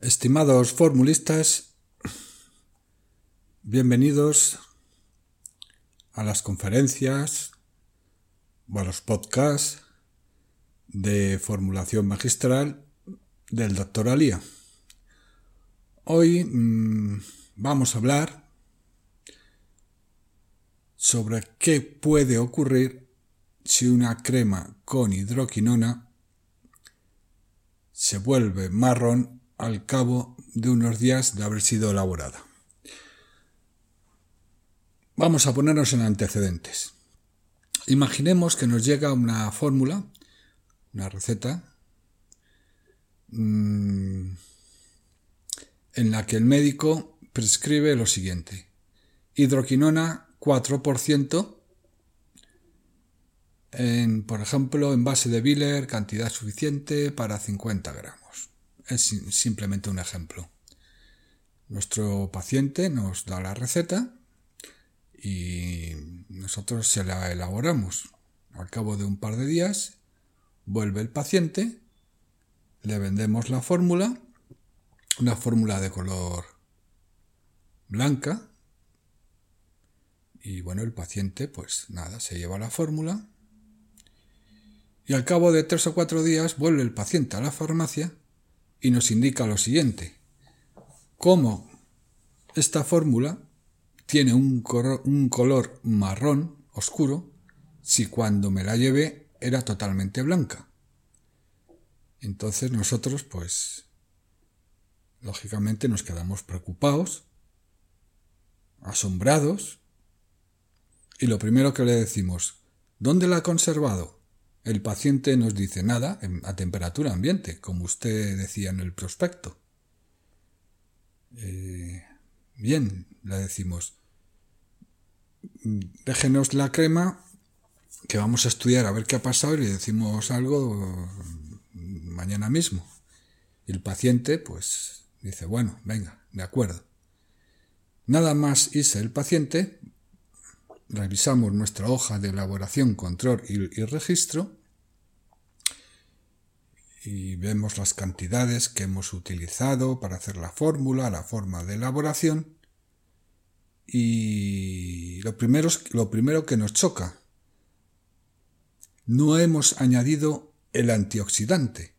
Estimados formulistas, bienvenidos a las conferencias o a los podcasts de formulación magistral del doctor Alía. Hoy mmm, vamos a hablar sobre qué puede ocurrir si una crema con hidroquinona se vuelve marrón al cabo de unos días de haber sido elaborada. Vamos a ponernos en antecedentes. Imaginemos que nos llega una fórmula, una receta, mmm, en la que el médico prescribe lo siguiente. Hidroquinona 4%, en, por ejemplo, en base de Biller, cantidad suficiente para 50 gramos es simplemente un ejemplo. Nuestro paciente nos da la receta y nosotros se la elaboramos. Al cabo de un par de días vuelve el paciente, le vendemos la fórmula, una fórmula de color blanca y bueno, el paciente pues nada, se lleva la fórmula y al cabo de tres o cuatro días vuelve el paciente a la farmacia y nos indica lo siguiente. Cómo esta fórmula tiene un, un color marrón oscuro si cuando me la llevé era totalmente blanca. Entonces nosotros, pues, lógicamente nos quedamos preocupados, asombrados, y lo primero que le decimos, ¿dónde la ha conservado? El paciente nos dice nada a temperatura ambiente, como usted decía en el prospecto. Eh, bien, le decimos, déjenos la crema que vamos a estudiar a ver qué ha pasado y le decimos algo mañana mismo. Y el paciente, pues, dice, bueno, venga, de acuerdo. Nada más irse el paciente, revisamos nuestra hoja de elaboración, control y, registro y vemos las cantidades que hemos utilizado para hacer la fórmula, la forma de elaboración y lo primero, lo primero que nos choca, no hemos añadido el antioxidante.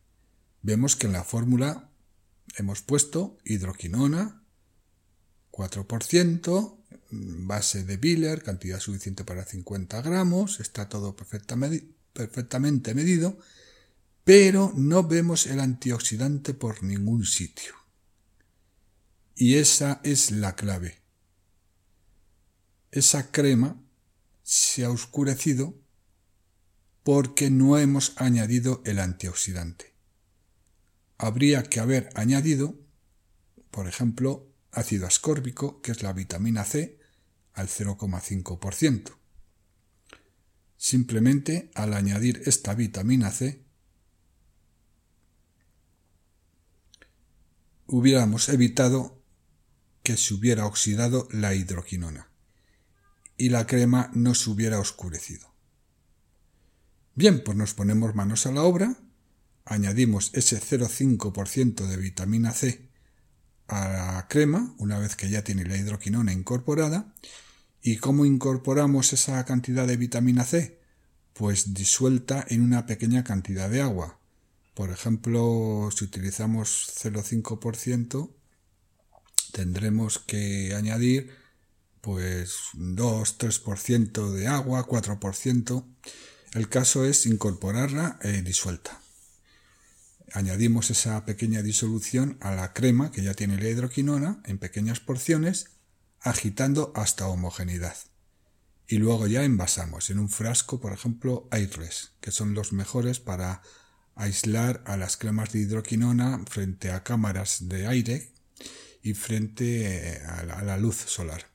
Vemos que en la fórmula hemos puesto hidroquinona 4%, base de Biller, cantidad suficiente para 50 gramos, está todo perfectamente medido, pero no vemos el antioxidante por ningún sitio. Y esa es la clave. Esa crema se ha oscurecido porque no hemos añadido el antioxidante. Habría que haber añadido, por ejemplo, ácido ascórbico, que es la vitamina C, al 0,5%. Simplemente al añadir esta vitamina C, hubiéramos evitado que se hubiera oxidado la hidroquinona y la crema no se hubiera oscurecido. Bien, pues nos ponemos manos a la obra, añadimos ese 0,5% de vitamina C a la crema, una vez que ya tiene la hidroquinona incorporada, ¿Y cómo incorporamos esa cantidad de vitamina C? Pues disuelta en una pequeña cantidad de agua. Por ejemplo, si utilizamos 0,5%, tendremos que añadir pues 2-3% de agua, 4%. El caso es incorporarla eh, disuelta. Añadimos esa pequeña disolución a la crema que ya tiene la hidroquinona en pequeñas porciones agitando hasta homogeneidad. Y luego ya envasamos en un frasco, por ejemplo, airless, que son los mejores para aislar a las cremas de hidroquinona frente a cámaras de aire y frente eh, a la, luz solar.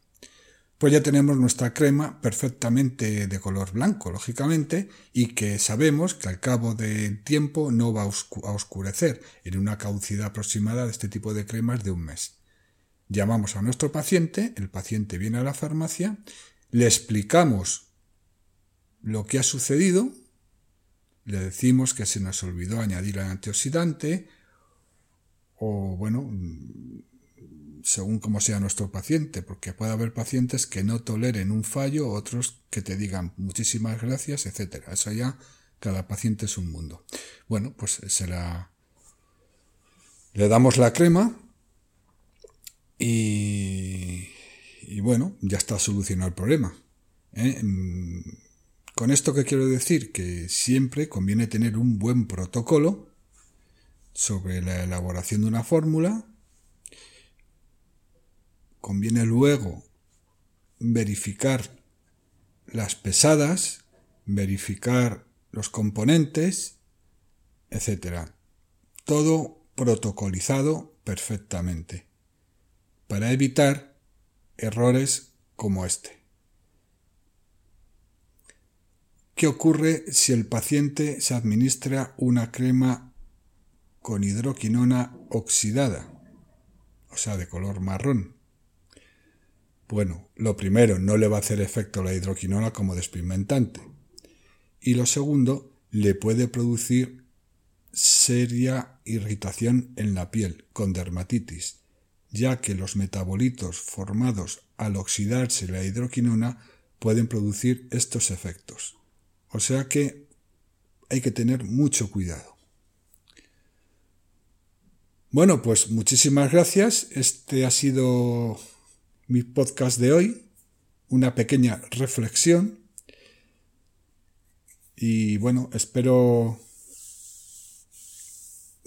Pues ya tenemos nuestra crema perfectamente de color blanco, lógicamente, y que sabemos que al cabo del tiempo no va a oscurecer en una caducidad aproximada de este tipo de cremas de un mes. Llamamos a nuestro paciente, el paciente viene a la farmacia, le explicamos lo que ha sucedido, le decimos que se nos olvidó añadir el antioxidante o bueno, según como sea nuestro paciente, porque puede haber pacientes que no toleren un fallo, otros que te digan muchísimas gracias, etcétera. Eso ya cada paciente es un mundo. Bueno, pues se la le damos la crema y, y bueno, ya está solucionado el problema. ¿eh? Con esto que quiero decir que siempre conviene tener un buen protocolo sobre la elaboración de una fórmula. Conviene luego verificar las pesadas, verificar los componentes, etc. Todo protocolizado perfectamente para evitar errores como este. ¿Qué ocurre si el paciente se administra una crema con hidroquinona oxidada, o sea, de color marrón? Bueno, lo primero, no le va a hacer efecto la hidroquinona como despigmentante. Y lo segundo, le puede producir seria irritación en la piel, con dermatitis, ya que los metabolitos formados al oxidarse la hidroquinona pueden producir estos efectos. O sea que hay que tener mucho cuidado. Bueno, pues muchísimas gracias. Este ha sido mi podcast de hoy. Una pequeña reflexión. Y bueno, espero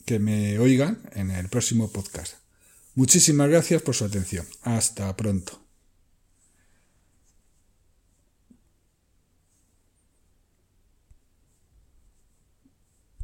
que me oigan en el próximo podcast. Muchísimas gracias por su atención. Hasta pronto.